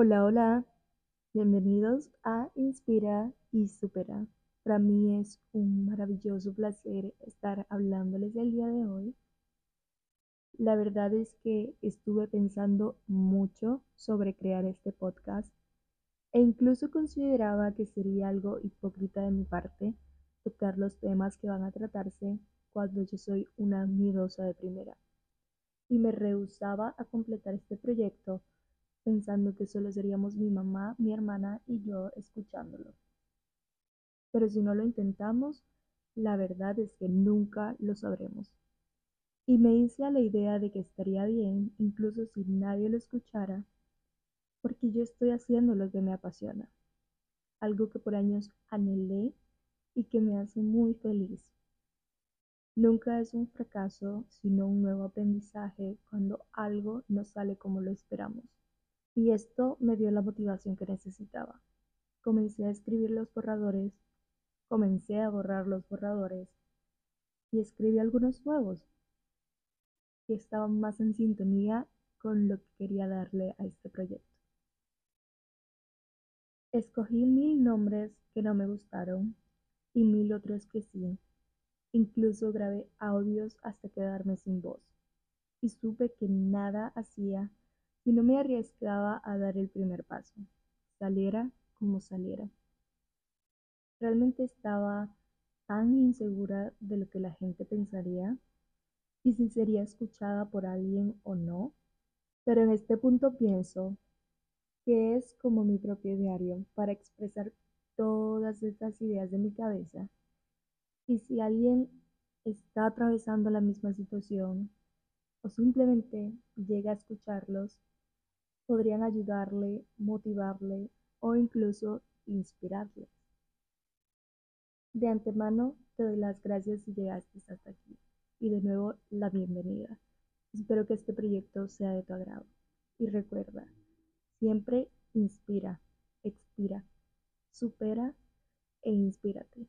Hola, hola, bienvenidos a Inspira y Supera. Para mí es un maravilloso placer estar hablándoles el día de hoy. La verdad es que estuve pensando mucho sobre crear este podcast e incluso consideraba que sería algo hipócrita de mi parte tocar los temas que van a tratarse cuando yo soy una miedosa de primera. Y me rehusaba a completar este proyecto pensando que solo seríamos mi mamá, mi hermana y yo escuchándolo. Pero si no lo intentamos, la verdad es que nunca lo sabremos. Y me hice a la idea de que estaría bien, incluso si nadie lo escuchara, porque yo estoy haciendo lo que me apasiona, algo que por años anhelé y que me hace muy feliz. Nunca es un fracaso, sino un nuevo aprendizaje cuando algo no sale como lo esperamos. Y esto me dio la motivación que necesitaba. Comencé a escribir los borradores, comencé a borrar los borradores y escribí algunos nuevos que estaban más en sintonía con lo que quería darle a este proyecto. Escogí mil nombres que no me gustaron y mil otros que sí. Incluso grabé audios hasta quedarme sin voz. Y supe que nada hacía si no me arriesgaba a dar el primer paso, saliera como saliera. Realmente estaba tan insegura de lo que la gente pensaría y si sería escuchada por alguien o no. Pero en este punto pienso que es como mi propio diario para expresar todas estas ideas de mi cabeza. Y si alguien está atravesando la misma situación o simplemente llega a escucharlos, podrían ayudarle, motivarle o incluso inspirarle. De antemano te doy las gracias si llegaste hasta aquí y de nuevo la bienvenida. Espero que este proyecto sea de tu agrado. Y recuerda, siempre inspira, expira, supera e inspírate.